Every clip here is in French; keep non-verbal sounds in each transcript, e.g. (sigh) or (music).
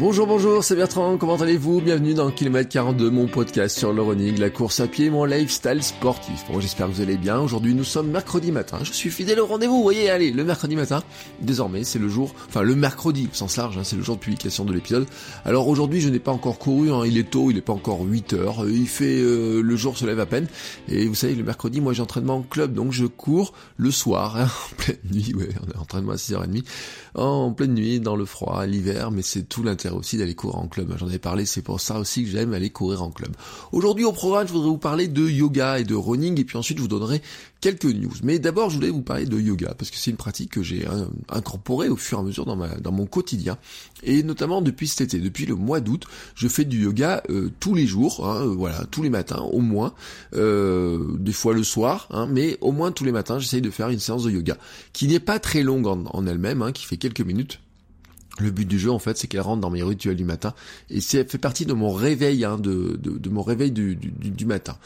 Bonjour, bonjour, c'est Bertrand, comment allez-vous? Bienvenue dans Kilomètre 42, mon podcast sur le running, la course à pied, mon lifestyle sportif. Bon, j'espère que vous allez bien. Aujourd'hui, nous sommes mercredi matin. Je suis fidèle au rendez-vous, vous voyez, allez, le mercredi matin. Désormais, c'est le jour, enfin le mercredi, au sens large, hein, c'est le jour de publication de l'épisode. Alors aujourd'hui, je n'ai pas encore couru, hein, il est tôt, il n'est pas encore 8 heures, il fait, euh, le jour se lève à peine. Et vous savez, le mercredi, moi j'ai entraînement en club, donc je cours le soir, hein, en pleine nuit, ouais, on a entraînement à 6h30, en pleine nuit, dans le froid, l'hiver, mais c'est tout l'intérêt aussi d'aller courir en club. J'en avais parlé, c'est pour ça aussi que j'aime aller courir en club. Aujourd'hui au programme, je voudrais vous parler de yoga et de running et puis ensuite je vous donnerai quelques news. Mais d'abord, je voulais vous parler de yoga parce que c'est une pratique que j'ai euh, incorporée au fur et à mesure dans, ma, mon quotidien et notamment depuis cet été, depuis le mois d'août, je fais du yoga euh, tous les jours, hein, euh, voilà, tous les matins au moins, des fois le soir, hein, mais au moins tous les matins, j'essaye de faire une séance de yoga qui n'est pas très longue en, elle-même, hein, qui fait quelques minutes le but du jeu, en fait, c'est qu'elle rentre dans mes rituels du matin, et c'est fait partie de mon réveil, hein, de, mon réveil du, du, matin.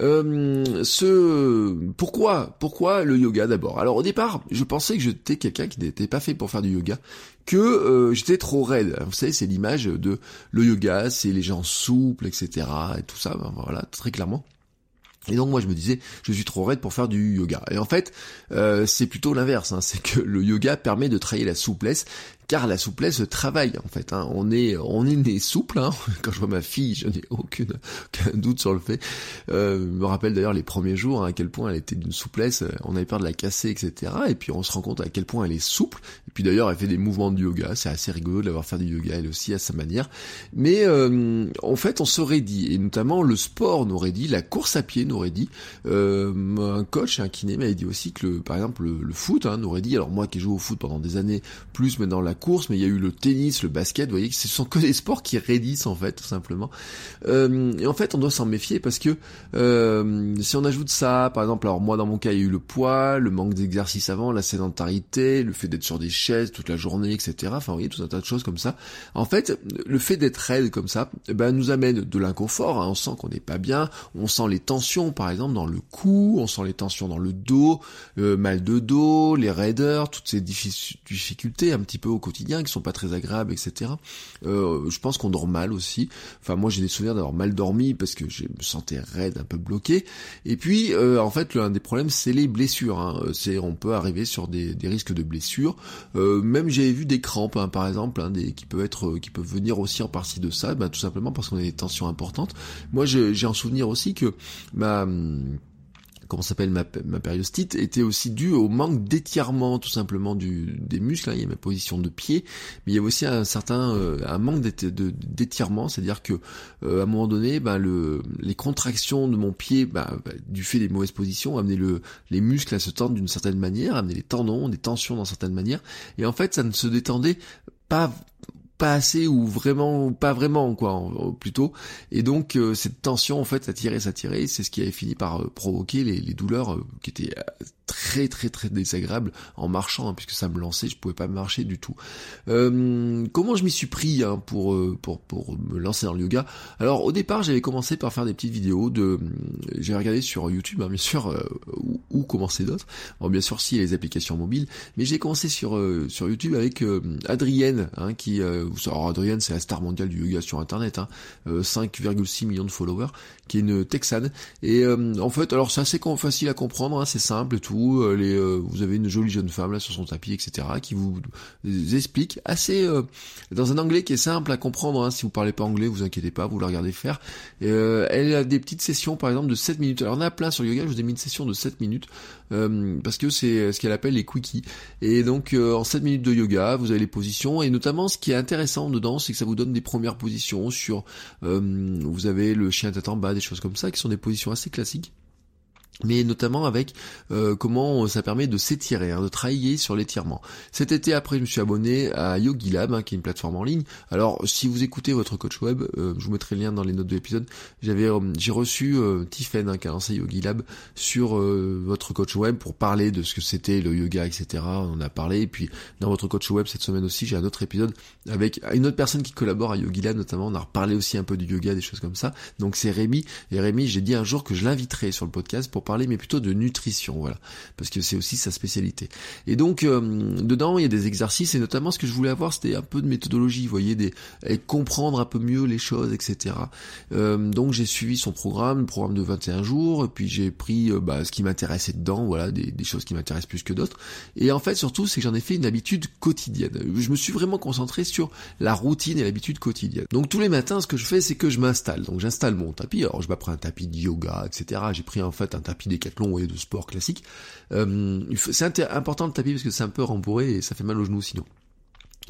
Euh, ce, pourquoi, pourquoi le yoga d'abord? Alors au départ, je pensais que j'étais quelqu'un qui n'était pas fait pour faire du yoga, que euh, j'étais trop raide. Vous savez, c'est l'image de le yoga, c'est les gens souples, etc. et tout ça. Ben, voilà, très clairement. Et donc moi je me disais, je suis trop raide pour faire du yoga. Et en fait, euh, c'est plutôt l'inverse. Hein. c'est que le yoga permet de travailler la souplesse car la souplesse travaille en fait. Hein. On est on est né souple. Hein. (laughs) Quand je vois ma fille, je n'ai aucune aucun doute sur le fait. Euh, me rappelle d'ailleurs les premiers jours hein, à quel point elle était d'une souplesse. Euh, on avait peur de la casser, etc. Et puis on se rend compte à quel point elle est souple. Et puis d'ailleurs elle fait des mouvements de yoga. C'est assez rigolo de l'avoir fait du yoga elle aussi à sa manière. Mais euh, en fait on s'aurait dit et notamment le sport nous aurait dit, la course à pied nous aurait dit. Euh, un coach, un kiné m'avait dit aussi que le, par exemple le, le foot nous aurait dit. Alors moi qui joue au foot pendant des années, plus maintenant la course, mais il y a eu le tennis, le basket, vous voyez que ce sont que des sports qui raidissent en fait, tout simplement. Euh, et en fait, on doit s'en méfier parce que euh, si on ajoute ça, par exemple, alors moi dans mon cas, il y a eu le poids, le manque d'exercice avant, la sédentarité, le fait d'être sur des chaises toute la journée, etc. Enfin, vous voyez, tout un tas de choses comme ça. En fait, le fait d'être raide comme ça, eh ben, nous amène de l'inconfort. Hein. On sent qu'on n'est pas bien, on sent les tensions, par exemple, dans le cou, on sent les tensions dans le dos, euh, mal de dos, les raideurs, toutes ces difficultés un petit peu au quotidien qui sont pas très agréables, etc. Euh, je pense qu'on dort mal aussi. Enfin, moi j'ai des souvenirs d'avoir mal dormi parce que je me sentais raide, un peu bloqué. Et puis, euh, en fait, l'un des problèmes, c'est les blessures. Hein. C'est, on peut arriver sur des, risques de blessures. Euh, même j'avais vu des crampes, hein, par exemple, hein, des, qui peuvent être, qui peuvent venir aussi en partie de ça, bah, tout simplement parce qu'on a des tensions importantes. Moi, j'ai en souvenir aussi que ma comment s'appelle ma, périostite était aussi due au manque d'étirement tout simplement du, des muscles. Hein. Il y a ma position de pied, mais il y a aussi un certain euh, un manque d'étirement, c'est-à-dire que euh, à un moment donné, ben, le, les contractions de mon pied, ben, ben, du fait des mauvaises positions, amenaient le, les muscles à se tendre d'une certaine manière, amenaient les tendons, des tensions dans certaines manières, et en fait ça ne se détendait pas pas assez ou vraiment pas vraiment quoi plutôt. Et donc euh, cette tension en fait ça tirait ça tirait c'est ce qui avait fini par euh, provoquer les, douleurs euh, qui étaient très très très désagréable en marchant hein, puisque ça me lançait, je pouvais pas marcher du tout. Euh, comment je m'y suis pris hein, pour, euh, pour pour me lancer dans le yoga? Alors au départ j'avais commencé par faire des petites vidéos de, j'ai regardé sur YouTube hein, bien sûr euh, où, commencer d'autres. Bon bien sûr si les applications mobiles, mais j'ai commencé sur sur YouTube avec Adrienne hein, qui alors Adrienne c'est la star mondiale du yoga sur internet, 5,6 millions de followers, qui est une Texane et en fait alors c'est assez facile à comprendre, c'est simple et tout euh, les, euh, vous avez une jolie jeune femme là sur son tapis, etc., qui vous explique assez euh, dans un anglais qui est simple à comprendre. Hein, si vous parlez pas anglais, vous inquiétez pas, vous la regardez faire. elle a des petites sessions, par exemple, de 7 minutes. Alors on a plein sur yoga. Je vous ai mis une session de 7 minutes parce que c'est ce qu'elle appelle les quickies. Et donc en 7 minutes de yoga, vous avez les positions et notamment ce qui est intéressant dedans, c'est que ça vous donne des premières positions sur. vous avez le chien tête en bas, des choses comme ça, qui sont des positions assez classiques mais notamment avec euh, comment ça permet de s'étirer, hein, de travailler sur l'étirement. Cet été après, je me suis abonné à YogiLab, hein, qui est une plateforme en ligne. Alors, si vous écoutez votre coach web, euh, je vous mettrai le lien dans les notes de l'épisode. J'avais, euh, j'ai reçu euh, Tiffen, hein, qui a lancé YogiLab, sur votre coach web pour parler de ce que c'était le yoga, etc. On en a parlé. Et puis, dans votre coach web cette semaine aussi, j'ai un autre épisode avec une autre personne qui collabore à YogiLab, notamment. On a reparlé aussi un peu du yoga, des choses comme ça. Donc, c'est Rémi. Et Rémi, j'ai dit un jour que je l'inviterai sur le podcast pour parler, mais plutôt de nutrition, voilà, parce que c'est aussi sa spécialité. Et donc euh, dedans, il y a des exercices et notamment ce que je voulais avoir, c'était un peu de méthodologie, vous voyez, des et comprendre un peu mieux les choses, etc. Euh, donc j'ai suivi son programme, le programme de 21 jours, puis j'ai pris euh, bah, ce qui m'intéressait dedans, voilà, des, choses qui m'intéressent plus que d'autres. Et en fait, surtout, c'est que j'en ai fait une habitude quotidienne. Je me suis vraiment concentré sur la routine et l'habitude quotidienne. Donc tous les matins, ce que je fais, c'est que je m'installe. Donc j'installe mon tapis. Alors je m'apprends un tapis de yoga, etc. J'ai pris en fait un tapis des long et de sport classique. Euh, c'est important de tapis parce que c'est un peu rembourré et ça fait mal aux genoux sinon.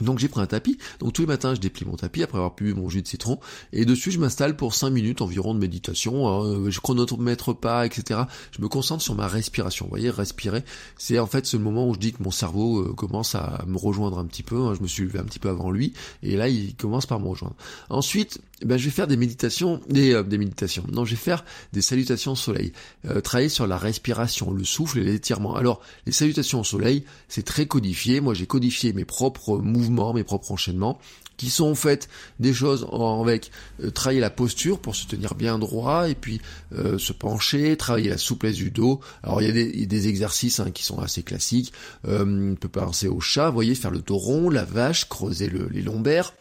Donc j'ai pris un tapis, donc tous les matins je déplie mon tapis après avoir bu mon jus de citron, et dessus je m'installe pour 5 minutes environ de méditation, hein, je chronomètre pas, etc. Je me concentre sur ma respiration, vous voyez, respirer, c'est en fait ce moment où je dis que mon cerveau euh, commence à me rejoindre un petit peu, hein. je me suis levé un petit peu avant lui, et là il commence par me rejoindre. Ensuite, ben, je vais faire des méditations, des, euh, des méditations, non je vais faire des salutations au soleil, euh, travailler sur la respiration, le souffle et l'étirement. Alors les salutations au soleil, c'est très codifié, moi j'ai codifié mes propres mouvements mes propres enchaînements, qui sont en fait des choses avec euh, travailler la posture pour se tenir bien droit et puis euh, se pencher, travailler la souplesse du dos. Alors il y a des, exercices hein, qui sont assez classiques. Euh, on peut penser au chat, voyez, faire le dos rond, la vache, creuser les lombaires.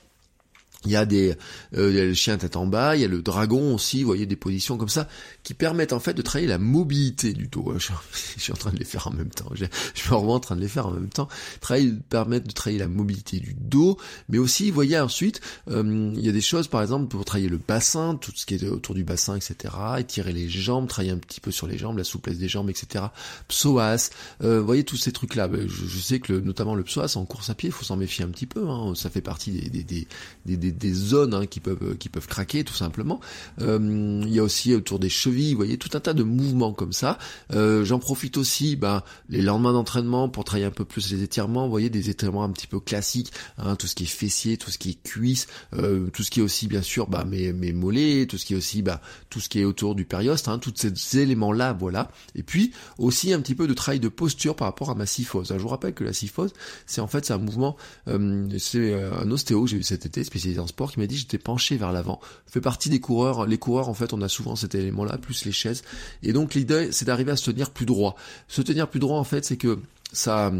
Il y a des euh, il y a le chien tête en bas, il y a le dragon aussi, vous voyez des positions comme ça qui permettent en fait de travailler la mobilité du dos. (laughs) Je, suis en train de les faire en même temps. Je, je suis vraiment en train de les faire en même temps. Travailler permettre de travailler la mobilité du dos, mais aussi vous voyez ensuite euh, il y a des choses par exemple pour travailler le bassin, tout ce qui est autour du bassin, etc. Étirer les jambes, travailler un petit peu sur les jambes, la souplesse des jambes, etc. Psoas, euh, vous voyez tous ces trucs là. Ben, je, sais que notamment le psoas en course à pied, il faut s'en méfier un petit peu. Hein. Ça fait partie des, des, des, des des, zones hein, qui peuvent qui peuvent craquer tout simplement. Euh, il y a aussi autour des chevilles, vous voyez, tout un tas de mouvements comme ça. Euh, j'en profite aussi, ben, les lendemains d'entraînement pour travailler un peu plus les étirements. Vous voyez, des étirements un petit peu classiques, hein, tout ce qui est fessier, tout ce qui est cuisse, euh, tout ce qui est aussi bien sûr, bah, mes, mes mollets, tout ce qui est aussi, bah, tout ce qui est autour du périoste, hein, tous ces éléments là, voilà. Et puis aussi un petit peu de travail de posture par rapport à ma syphose. je vous rappelle que la syphose, c'est en fait c'est un mouvement, c'est un ostéo que j'ai eu cet été spécialisé sport qui m'a dit j'étais penché vers l'avant. Fait partie des coureurs. Les coureurs, en fait, on a souvent cet élément-là, plus les chaises. Et donc l'idée, c'est d'arriver à se tenir plus droit. Se tenir plus droit, en fait, c'est que ça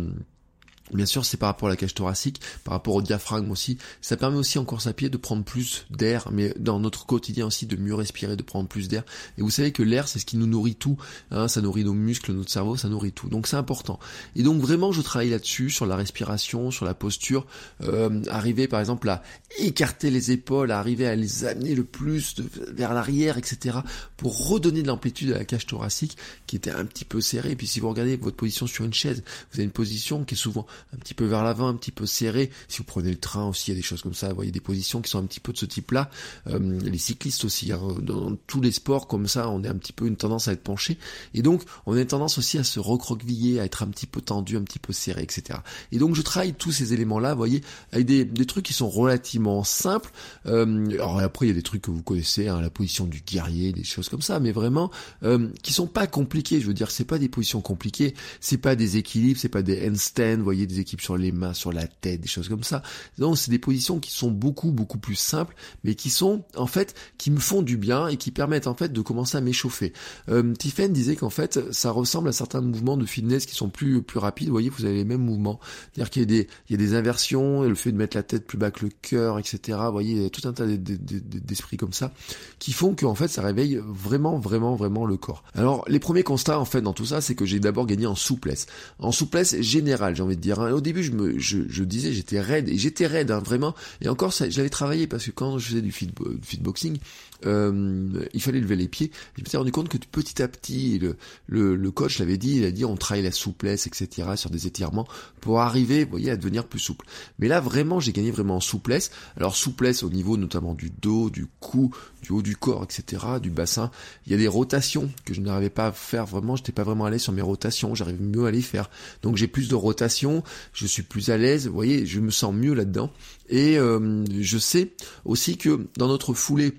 Bien sûr, c'est par rapport à la cage thoracique, par rapport au diaphragme aussi. Ça permet aussi en course à pied de prendre plus d'air, mais dans notre quotidien aussi de mieux respirer, de prendre plus d'air. Et vous savez que l'air, c'est ce qui nous nourrit tout. Hein, ça nourrit nos muscles, notre cerveau, ça nourrit tout. Donc c'est important. Et donc vraiment, je travaille là-dessus, sur la respiration, sur la posture, euh, arriver par exemple à écarter les épaules, à arriver à les amener le plus vers l'arrière, etc. pour redonner de l'amplitude à la cage thoracique qui était un petit peu serrée. Et puis si vous regardez votre position sur une chaise, vous avez une position qui est souvent un petit peu vers l'avant, un petit peu serré. Si vous prenez le train aussi, il y a des choses comme ça. Vous voyez des positions qui sont un petit peu de ce type-là. Euh, les cyclistes aussi, hein, dans tous les sports comme ça, on est un petit peu une tendance à être penché. Et donc, on a une tendance aussi à se recroqueviller, à être un petit peu tendu, un petit peu serré, etc. Et donc, je travaille tous ces éléments-là, vous voyez, avec des, trucs qui sont relativement simples. Euh, alors après, il y a des trucs que vous connaissez, hein, la position du guerrier, des choses comme ça, mais vraiment euh, qui sont pas compliquées. Je veux dire, c'est pas des positions compliquées, c'est pas des équilibres, c'est pas des handstands, vous voyez, des équipes sur les mains, sur la tête, des choses comme ça. Donc c'est des positions qui sont beaucoup beaucoup plus simples, mais qui sont en fait qui me font du bien et qui permettent en fait de commencer à m'échauffer. Euh, Tiffen disait qu'en fait ça ressemble à certains mouvements de fitness qui sont plus plus rapides. Vous voyez, vous avez les mêmes mouvements, c'est-à-dire qu'il y a des il y a des inversions, le fait de mettre la tête plus bas que le cœur, etc. Vous voyez, il y a tout un tas d'esprits comme ça qui font que fait ça réveille vraiment vraiment vraiment le corps. Alors les premiers constats en fait dans tout ça, c'est que j'ai d'abord gagné en souplesse, en souplesse générale, j'ai envie de dire Hein. Au début, je me, disais, j'étais raide et j'étais raide, hein, vraiment. Et encore, j'avais travaillé parce que quand je faisais du fitboxing, euh, il fallait lever les pieds. Je me suis rendu compte que petit à petit, le, coach l'avait dit, il a dit, on travaille la souplesse, etc. sur des étirements pour arriver, voyez, à devenir plus souple. Mais là, vraiment, j'ai gagné vraiment en souplesse. Alors souplesse au niveau notamment du dos, du cou, du haut du corps, etc., du bassin. Il y a des rotations que je n'arrivais pas à faire vraiment. J'étais pas vraiment l'aise sur mes rotations. J'arrive mieux à les faire. Donc j'ai plus de rotations. Je suis plus à l'aise. Vous voyez, je me sens mieux là-dedans. Et euh, je sais aussi que dans notre foulée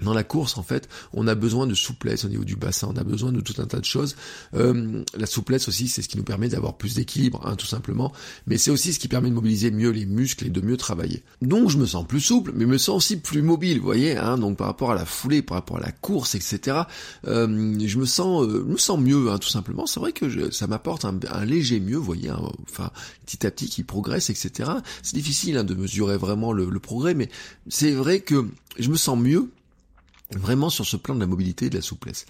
dans la course, en fait, on a besoin de souplesse au niveau du bassin, on a besoin de tout un tas de choses. Euh, la souplesse aussi, c'est ce qui nous permet d'avoir plus d'équilibre, hein, tout simplement. Mais c'est aussi ce qui permet de mobiliser mieux les muscles et de mieux travailler. Donc je me sens plus souple, mais je me sens aussi plus mobile, vous voyez. Hein, donc par rapport à la foulée, par rapport à la course, etc. Euh, je me sens, euh, me sens mieux, hein, tout simplement. C'est vrai que ça m'apporte un, léger mieux, vous voyez. Hein, enfin, petit à petit, qui progresse, etc. C'est difficile hein, de mesurer vraiment le progrès, mais c'est vrai que je me sens mieux vraiment sur ce plan de la mobilité et de la souplesse.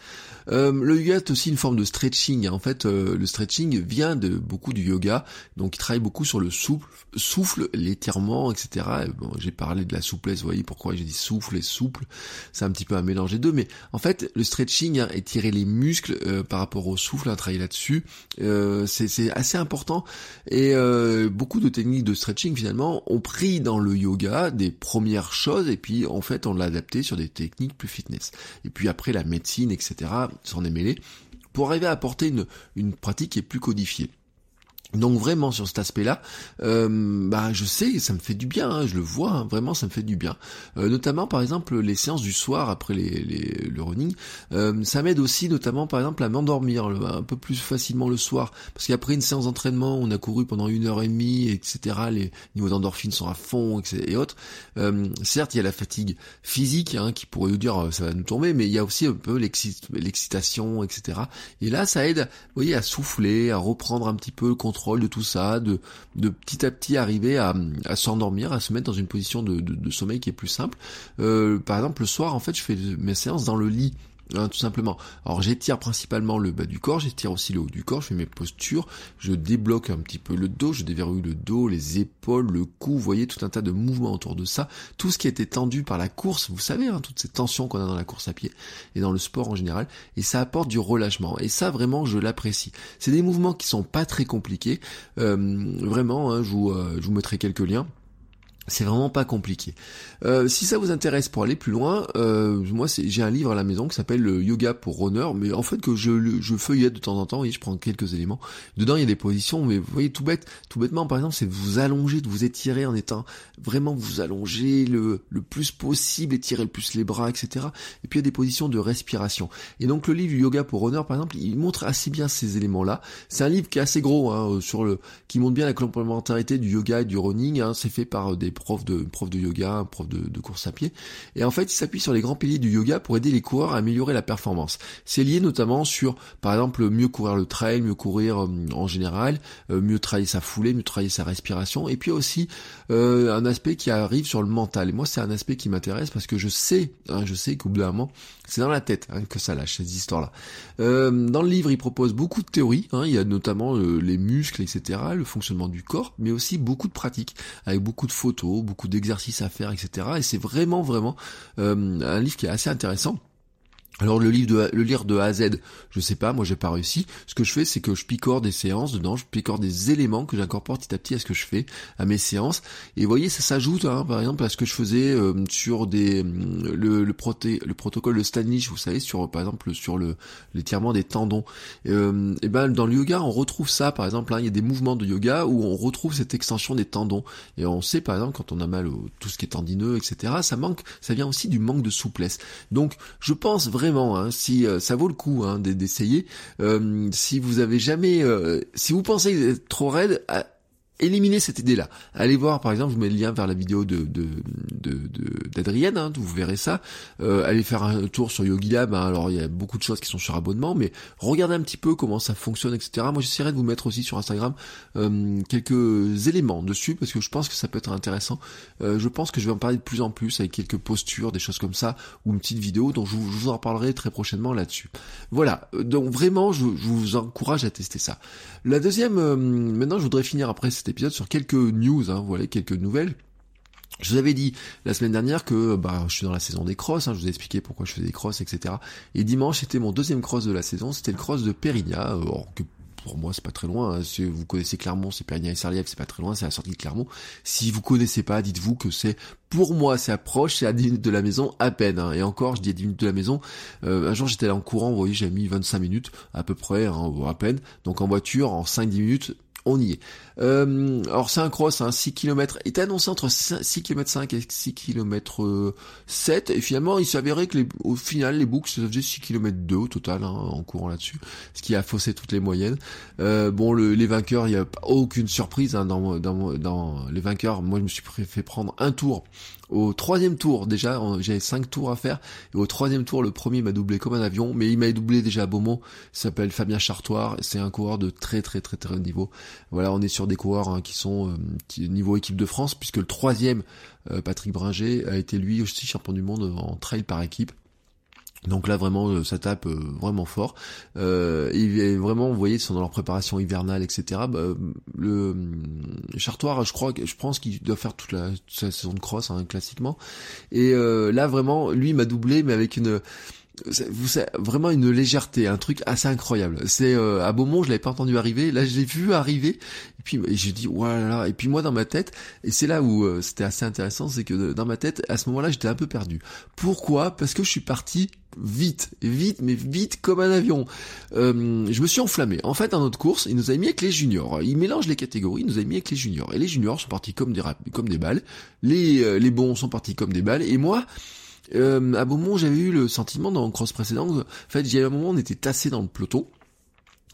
Euh, le yoga est aussi une forme de stretching. En fait, euh, le stretching vient de beaucoup du yoga, donc il travaille beaucoup sur le souffle, souffle, l'étirement, etc. Bon, j'ai parlé de la souplesse, vous voyez pourquoi j'ai dit souffle et souple, c'est un petit peu un mélange des deux, mais en fait, le stretching, hein, étirer les muscles euh, par rapport au souffle, hein, travailler là-dessus, c'est assez important, et beaucoup de techniques de stretching, finalement, ont pris dans le yoga des premières choses, et puis en fait, on l'a adapté sur des techniques plus fitness. Et puis après, la médecine, etc., s'en est mêlé, pour arriver à apporter une, une pratique qui est plus codifiée. Donc vraiment sur cet aspect-là, euh, bah je sais, ça me fait du bien, hein, je le vois, hein, vraiment ça me fait du bien. Euh, notamment par exemple les séances du soir après les, les le running, euh, ça m'aide aussi notamment par exemple à m'endormir un peu plus facilement le soir, parce qu'après une séance d'entraînement, on a couru pendant une heure et demie, etc. Les niveaux d'endorphine sont à fond, etc. et autres. certes, il y a la fatigue physique hein, qui pourrait nous dire ça va nous tomber, mais il y a aussi un peu l'excitation, etc. Et là, ça aide, vous voyez, à souffler, à reprendre un petit peu le contrôle de tout ça, de, de petit à petit arriver à, s'endormir, à se mettre dans une position de, de, sommeil qui est plus simple. Euh, par exemple, le soir, en fait, je fais mes séances dans le lit. Hein, tout simplement. Alors j'étire principalement le bas du corps, j'étire aussi le haut du corps, je fais mes postures, je débloque un petit peu le dos, je déverrouille le dos, les épaules, le cou, vous voyez tout un tas de mouvements autour de ça, tout ce qui a été tendu par la course, vous savez, hein, toutes ces tensions qu'on a dans la course à pied et dans le sport en général, et ça apporte du relâchement. Et ça vraiment je l'apprécie. C'est des mouvements qui sont pas très compliqués, euh, vraiment, hein, je, vous, euh, je vous mettrai quelques liens. C'est vraiment pas compliqué. Euh, si ça vous intéresse pour aller plus loin, euh, moi j'ai un livre à la maison qui s'appelle le Yoga pour Runner, mais en fait que je, je feuillette de temps en temps, et je prends quelques éléments. Dedans il y a des positions, mais vous voyez tout bête, tout bêtement par exemple, c'est de vous allonger, de vous étirer en étant vraiment vous allonger le, le plus possible, étirer le plus les bras, etc. Et puis il y a des positions de respiration. Et donc le livre Yoga pour Runner par exemple, il montre assez bien ces éléments-là. C'est un livre qui est assez gros, hein, sur le, qui montre bien la complémentarité du yoga et du running. Hein. C'est fait par des prof de, prof de yoga, prof de, course à pied. Et en fait, il s'appuie sur les grands piliers du yoga pour aider les coureurs à améliorer la performance. C'est lié notamment sur, par exemple, mieux courir le trail, mieux courir euh, en général, euh, mieux travailler sa foulée, mieux travailler sa respiration. Et puis aussi euh, un aspect qui arrive sur le mental. Et moi, c'est un aspect qui m'intéresse parce que je sais, hein, je sais qu'au bout d'un moment, c'est dans la tête hein, que ça lâche ces histoires-là. dans le livre, il propose beaucoup de théories. Hein. il y a notamment les muscles, etc., le fonctionnement du corps, mais aussi beaucoup de pratiques avec beaucoup de photos beaucoup d'exercices à faire, etc. Et c'est vraiment, vraiment euh, un livre qui est assez intéressant. Alors le livre de le lire de A à Z, je sais pas, moi j'ai pas réussi. Ce que je fais, c'est que je picore des séances dedans, je picore des éléments que j'incorpore petit à petit à ce que je fais, à mes séances. Et vous voyez, ça s'ajoute, hein, par exemple, à ce que je faisais euh, sur des le le, proté, le protocole de Stanlich, vous savez, sur par exemple sur le l'étirement des tendons. Euh, et ben dans le yoga, on retrouve ça, par exemple, hein, il y a des mouvements de yoga où on retrouve cette extension des tendons. Et on sait, par exemple, quand on a mal au tout ce qui est tendineux, etc. Ça manque, ça vient aussi du manque de souplesse. Donc, je pense vraiment Hein, si euh, ça vaut le coup hein, d'essayer. Euh, si vous avez jamais, euh, si vous pensez être trop raide, éliminez cette idée-là. Allez voir, par exemple, je vous mets le lien vers la vidéo de d'Adrienne, de, de, hein, vous verrez ça. Euh, allez faire un tour sur YogiLab. Hein, alors il y a beaucoup de choses qui sont sur abonnement, mais regardez un petit peu comment ça fonctionne, etc. Moi, j'essaierai de vous mettre aussi sur Instagram euh, quelques éléments dessus parce que je pense que ça peut être intéressant. Euh, je pense que je vais en parler de plus en plus avec quelques postures, des choses comme ça, ou une petite vidéo. Donc je vous, en parlerai très prochainement là-dessus. Voilà. Donc vraiment, je, je, vous encourage à tester ça. La deuxième, euh, maintenant, je voudrais finir après cet épisode sur quelques news. Hein, quelques nouvelles. Je vous avais dit la semaine dernière que bah, je suis dans la saison des crosses, hein, je vous ai expliqué pourquoi je faisais des crosses, etc. Et dimanche, c'était mon deuxième cross de la saison, c'était le cross de Périgna, euh, or que pour moi c'est pas très loin, hein. si vous connaissez Clermont, c'est Périgna et Sarliève, c'est pas très loin, c'est la sortie de Clermont. Si vous connaissez pas, dites-vous que c'est, pour moi c'est approche, c'est à 10 minutes de la maison à peine, et encore je dis à 10 minutes de la maison, euh, un jour j'étais en courant, vous voyez j'ai mis 25 minutes à peu près, à peine, donc en voiture en 5-10 minutes, on y est. Euh, alors c'est un cross, hein, 6 km, est annoncé entre 6 km 5 et 6 km 7, et finalement il s'avérait que les, au final les boucles ça faisait 6 km 2 au total, hein, en courant là-dessus, ce qui a faussé toutes les moyennes. Euh, bon, le, les vainqueurs, il n'y a aucune surprise hein, dans, dans, dans les vainqueurs, moi je me suis fait prendre un tour au troisième tour, déjà, j'avais cinq tours à faire. Et au troisième tour, le premier m'a doublé comme un avion, mais il m'a doublé déjà à Beaumont. Il s'appelle Fabien Chartoir. C'est un coureur de très très très très haut niveau. Voilà, on est sur des coureurs hein, qui sont euh, niveau équipe de France, puisque le troisième, euh, Patrick Bringer, a été lui aussi champion du monde en trail par équipe. Donc là vraiment euh, ça tape euh, vraiment fort. Euh, et vraiment vous voyez ils sont dans leur préparation hivernale etc. Bah, le Chartoir je crois je pense qu'il doit faire toute la, saison de cross hein, classiquement. Et là vraiment lui m'a doublé mais avec une vous vraiment une légèreté, un truc assez incroyable. C'est à Beaumont, je l'avais pas entendu arriver, là je l'ai vu arriver, et puis j'ai dit voilà, et puis moi dans ma tête, et c'est là où c'était assez intéressant, c'est que dans ma tête, à ce moment-là, j'étais un peu perdu. Pourquoi? Parce que je suis parti vite, vite, mais vite comme un avion. Euh, je me suis enflammé. En fait, dans notre course, il nous a mis avec les juniors. Il mélange les catégories, il nous a mis avec les juniors. Et les juniors sont partis comme des, comme des balles. Les, euh, les bons sont partis comme des balles. Et moi, euh, à Beaumont, j'avais eu le sentiment dans cross précédent, en fait, il y a un moment, on était tassé dans le peloton.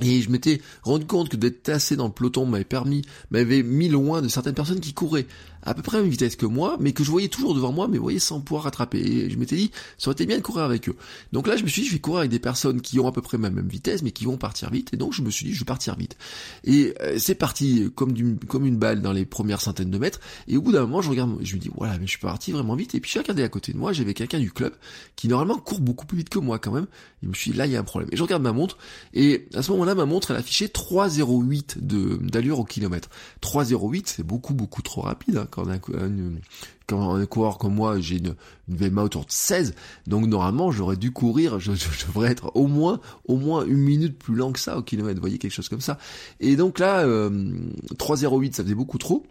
Et je m'étais rendu compte que d'être tassé dans le peloton m'avait permis, m'avait mis loin de certaines personnes qui couraient à peu près à la même vitesse que moi, mais que je voyais toujours devant moi, mais voyez sans pouvoir rattraper. Et je m'étais dit, ça aurait été bien de courir avec eux. Donc là, je me suis dit, je vais courir avec des personnes qui ont à peu près ma même vitesse, mais qui vont partir vite. Et donc, je me suis dit, je vais partir vite. Et euh, c'est parti comme, comme une balle dans les premières centaines de mètres. Et au bout d'un moment, je regarde, je me dis, voilà, mais je suis parti vraiment vite. Et puis, je regardais à côté de moi, j'avais quelqu'un du club qui normalement court beaucoup plus vite que moi quand même. Et je me suis dit, là, il y a un problème. Et je regarde ma montre. Et à ce moment-là, ma montre, elle affichait 3,08 d'allure au kilomètre. 3,08, c'est beaucoup, beaucoup trop rapide hein, quand une, quand un coureur comme moi, j'ai une, une VMA autour de 16, donc normalement j'aurais dû courir, je, devrais être au moins au moins une minute plus lent que ça au kilomètre, vous voyez quelque chose comme ça. Et donc là, euh, 3,08 ça faisait beaucoup trop.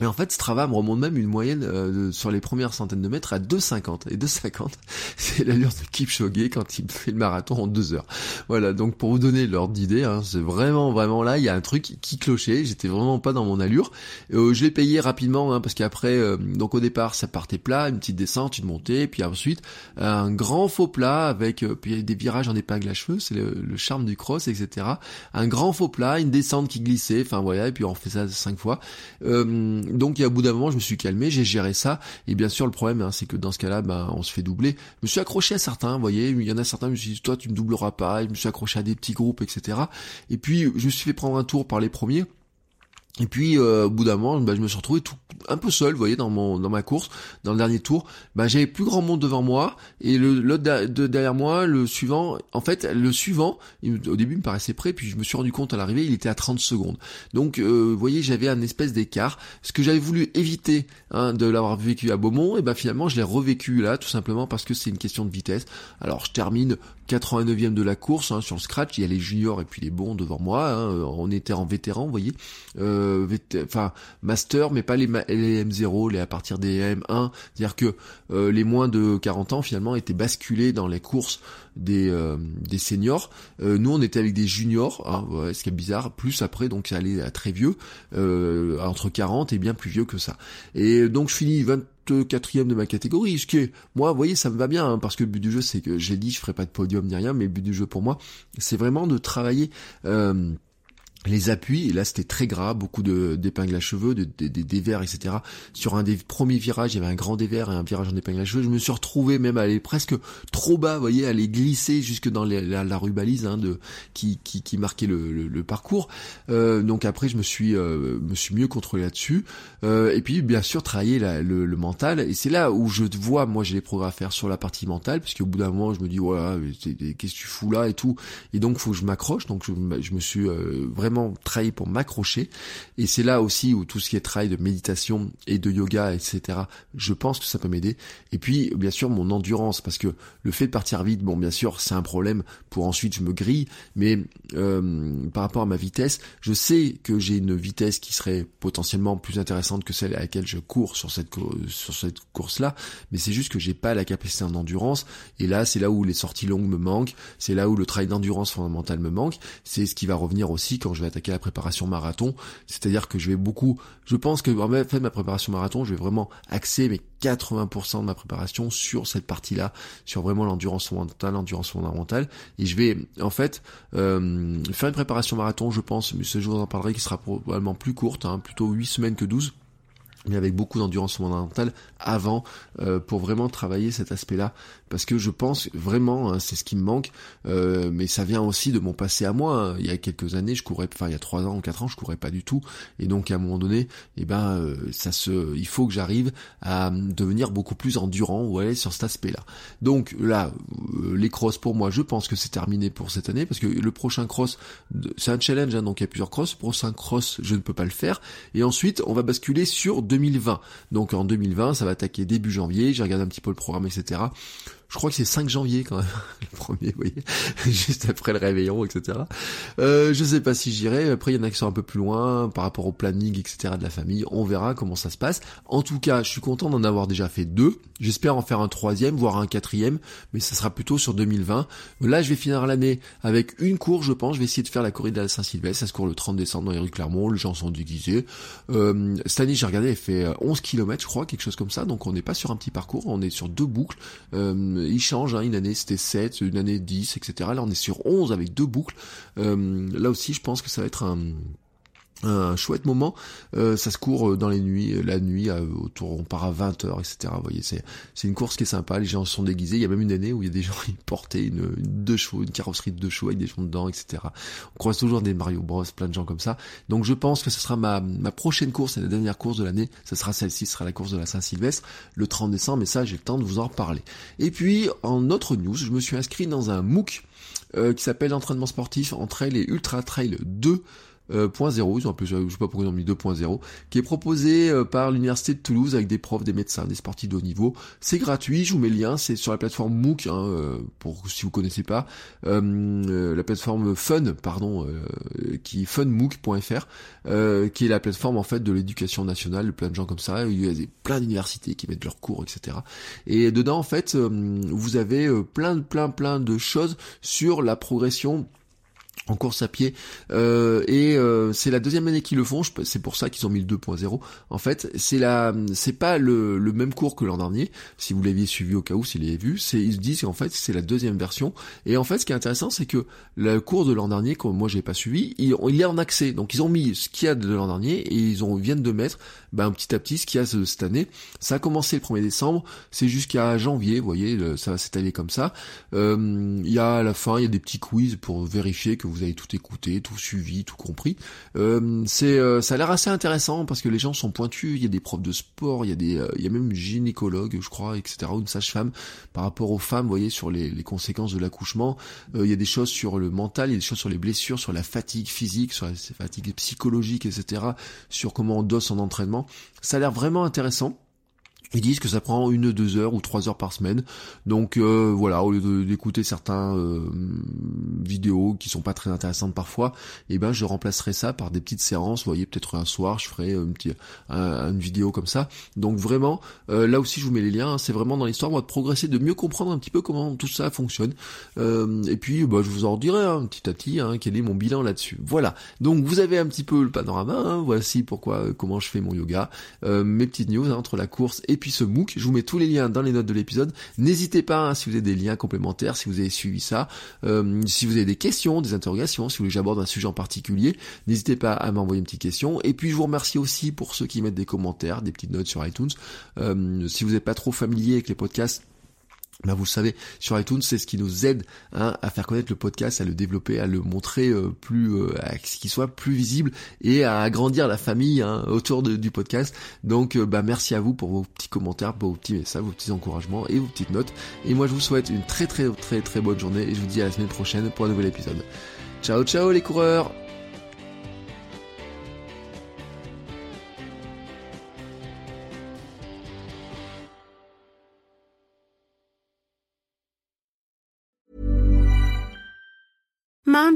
Mais en fait, Strava me remonte même une moyenne euh, sur les premières centaines de mètres à 2,50. Et 2,50, (laughs) c'est l'allure de Kipchoge quand il fait le marathon en deux heures. Voilà, donc pour vous donner l'ordre d'idée, hein, c'est vraiment, vraiment là, il y a un truc qui clochait. J'étais vraiment pas dans mon allure. Euh, je l'ai payé rapidement, hein, parce qu'après, euh, donc au départ, ça partait plat, une petite descente, une montée, puis ensuite un grand faux plat avec puis des virages en épingle à cheveux, c'est le, le, charme du cross, etc. Un grand faux plat, une descente qui glissait, enfin voilà, et puis on fait ça cinq fois donc à bout d'un moment, je me suis calmé, j'ai géré ça. Et bien sûr, le problème, hein, c'est que dans ce cas-là, ben, on se fait doubler. Je me suis accroché à certains, vous voyez, il y en a certains, je me suis dit, toi, tu me doubleras pas. Je me suis accroché à des petits groupes, etc. Et puis, je me suis fait prendre un tour par les premiers. Et puis euh, au bout d'un moment, bah, je me suis retrouvé tout un peu seul, vous voyez, dans mon dans ma course, dans le dernier tour. Bah, j'avais plus grand monde devant moi et le l'autre de derrière moi, le suivant. En fait, le suivant, au début, il me paraissait prêt, puis je me suis rendu compte à l'arrivée, il était à 30 secondes. Donc, euh, vous voyez, j'avais un espèce d'écart. Ce que j'avais voulu éviter hein, de l'avoir vécu à Beaumont, et ben finalement, je l'ai revécu là, tout simplement parce que c'est une question de vitesse. Alors, je termine 89e de la course hein, sur le scratch. Il y a les juniors et puis les bons devant moi. Hein, on était en vétéran, vous voyez. Euh, enfin master, mais pas les, les M0, les à partir des M1. C'est-à-dire que euh, les moins de 40 ans finalement étaient basculés dans les courses des, euh, seniors. nous on était avec des juniors, hein, ce qui est bizarre, plus après donc ça allait à très vieux, entre 40 et bien plus vieux que ça. Et donc je finis 24e de ma catégorie, ce qui est, moi, vous voyez, ça me va bien, hein, parce que le but du jeu, c'est que j'ai dit, je ferai pas de podium ni rien, mais le but du jeu pour moi, c'est vraiment de travailler les appuis, et là c'était très gras, beaucoup d'épingles à cheveux, de, de, des dévers, etc. Sur un des premiers virages, il y avait un grand dévers et un virage en épingle à cheveux. Je me suis retrouvé même à aller presque trop bas, vous voyez, à aller glisser jusque dans la, la, rue hein, de, qui, qui, qui marquait le, le, parcours. Euh, donc après, je me suis, euh, me suis mieux contrôlé là-dessus. Euh, et puis bien sûr, travailler le, le, mental. Et c'est là où je vois, moi j'ai des progrès à faire sur la partie mentale, puisque au bout d'un moment, je me dis, voilà, qu'est-ce que tu fous là et tout. Et donc, faut que je m'accroche. Donc je, je me suis euh, vraiment pour m'accrocher. Et c'est là aussi où tout ce qui est travail de méditation et de yoga, etc., je pense que ça peut m'aider. Et puis, bien sûr, mon endurance, parce que le fait de partir vite, bon, bien sûr, c'est un problème pour ensuite je me grille, mais euh, par rapport à ma vitesse, je sais que j'ai une vitesse qui serait potentiellement plus intéressante que celle à laquelle je cours sur cette sur cette course-là, mais c'est juste que j'ai pas la capacité en endurance. Et là, c'est là où les sorties longues me manquent, c'est là où le travail d'endurance fondamentale me manque. C'est ce qui va revenir aussi quand je attaquer la préparation marathon. C'est-à-dire que je vais beaucoup, je pense que en fait ma préparation marathon, je vais vraiment axer mes 80% de ma préparation sur cette partie-là, sur vraiment l'endurance fondamentale, l'endurance fondamentale. Et je vais en fait euh, faire une préparation marathon, je pense, mais ce jour j'en parlerai, qui sera probablement plus courte, hein, plutôt 8 semaines que 12 mais avec beaucoup d'endurance fondamentale avant euh, pour vraiment travailler cet aspect-là parce que je pense vraiment hein, c'est ce qui me manque euh, mais ça vient aussi de mon passé à moi hein. il y a quelques années je courais enfin il y a trois ans ou quatre ans je courais pas du tout et donc à un moment donné eh ben euh, ça se il faut que j'arrive à devenir beaucoup plus endurant ouais sur cet aspect-là donc là les crosses pour moi je pense que c'est terminé pour cette année parce que le prochain cross c'est un challenge hein, donc il y a plusieurs crosses le prochain cross je ne peux pas le faire et ensuite on va basculer sur 2020. Donc en 2020, ça va attaquer début janvier. J'ai regardé un petit peu le programme, etc je crois que c'est 5 janvier quand même, (laughs) le premier, vous voyez, (laughs) juste après le réveillon, etc. Euh, je sais pas si j'irai, après il y en a qui sont un peu plus loin par rapport au planning, etc. de la famille, on verra comment ça se passe. En tout cas, je suis content d'en avoir déjà fait deux, j'espère en faire un troisième, voire un quatrième, mais ça sera plutôt sur 2020. Là, je vais finir l'année avec une course, je pense, je vais essayer de faire la corrida de Saint-Sylvestre, ça se court le 30 décembre dans les rues Clermont, les gens sont déguisés. Euh, cette année, j'ai regardé, elle fait 11 km, je crois, quelque chose comme ça, donc on n'est pas sur un petit parcours, on est sur deux boucles. Euh, il change, hein, une année c'était 7, une année 10, etc. Là on est sur 11 avec deux boucles. Euh, là aussi je pense que ça va être un un chouette moment. Euh, ça se court euh, dans les nuits, la nuit, autour, on part à 20h, etc. Vous voyez, c'est, une course qui est sympa, les gens sont déguisés. Il y a même une année où il y a des (laughs) gens qui portaient une, deux chevaux, une carrosserie de deux chevaux avec des gens dedans, etc. On croise toujours des Mario Bros, plein de gens comme ça. Donc je pense que ce sera ma, prochaine course et la dernière course de l'année. Ce sera celle-ci, ce sera la course de la Saint-Sylvestre, le 30 décembre, mais ça j'ai le temps de vous en reparler. Et puis, en autre news, je me suis inscrit dans un MOOC euh, qui s'appelle Entraînement sportif en trail et ultra trail 2 euh, .0, ils ont je sais pas pourquoi ils ont mis 2.0, qui est proposé euh, par l'université de Toulouse avec des profs, des médecins, des sportifs de haut niveau. C'est gratuit, je vous mets le lien, c'est sur la plateforme MOOC, hein, euh, pour si vous connaissez pas, la plateforme Fun, pardon, qui est funmooc.fr, qui est la plateforme en fait de l'éducation nationale, plein de gens comme ça, il y a plein d'universités qui mettent leurs cours, etc. Et dedans en fait, vous avez plein, plein, plein de choses sur la progression en course à pied. Euh, et euh, c'est la deuxième année qu'ils le font. C'est pour ça qu'ils ont mis le 2.0 en fait c'est la c'est pas le, le, même cours que l'an dernier si vous l'aviez suivi au cas où s'il l'avez vu. C'est ils disent qu'en fait c'est la deuxième version. Et en fait ce qui est intéressant c'est que le cours de l'an dernier comme moi j'ai pas suivi il, il est en accès. Donc ils ont mis ce qu'il y a de l'an dernier et ils ont viennent de mettre ben, petit à petit ce qu'il y a cette année. Ça a commencé le 1er décembre. C'est jusqu'à janvier vous voyez ça va s'étaler comme ça. Euh, il y a à la fin il y a des petits quiz pour vérifier que vous avez tout écouté, tout suivi, tout compris. Euh, c'est, euh, ça a l'air assez intéressant parce que les gens sont pointus. Il y a des profs de sport, il y a des, euh, il y a même gynécologue, je crois, etc. Ou une sage-femme par rapport aux femmes, vous voyez, sur les, les conséquences de l'accouchement. il y a des choses sur le mental, il y a des choses sur les blessures, sur la fatigue physique, sur la fatigue psychologique, etc. Sur comment on dose son entraînement. Ça a l'air vraiment intéressant. Ils disent que ça prend une, deux heures ou trois heures par semaine. Donc euh, voilà, au lieu d'écouter certains euh, vidéos qui sont pas très intéressantes parfois, eh ben je remplacerai ça par des petites séances. Vous voyez, peut-être un soir, je ferai une, vidéo comme ça. Donc vraiment, euh, là aussi je vous mets les liens. Hein. c'est vraiment dans l'histoire, moi, de progresser, de mieux comprendre un petit peu comment tout ça fonctionne. et puis, bah, je vous en dirai hein, petit à petit hein, quel est mon bilan là-dessus. Voilà. Donc vous avez un petit peu le panorama. Voici pourquoi, comment je fais mon yoga, mes petites news entre la course et puis ce MOOC. Je vous mets tous les liens dans les notes de l'épisode. N'hésitez pas hein, si vous avez des liens complémentaires, si vous avez suivi ça, euh, si vous avez des questions, des interrogations, si vous voulez que j'aborde un sujet en particulier, n'hésitez pas à m'envoyer une petite question. Et puis je vous remercie aussi pour ceux qui mettent des commentaires, des petites notes sur iTunes. Euh, si vous n'êtes pas trop familier avec les podcasts, bah vous le savez, sur iTunes, c'est ce qui nous aide hein, à faire connaître le podcast, à le développer, à le montrer euh, plus, euh, à ce qu'il soit plus visible et à agrandir la famille hein, autour du podcast. Donc, euh, bah merci à vous pour vos petits commentaires, pour vos petits messages, vos petits encouragements et vos petites notes. Et moi, je vous souhaite une très très très très bonne journée et je vous dis à la semaine prochaine pour un nouvel épisode. Ciao ciao les coureurs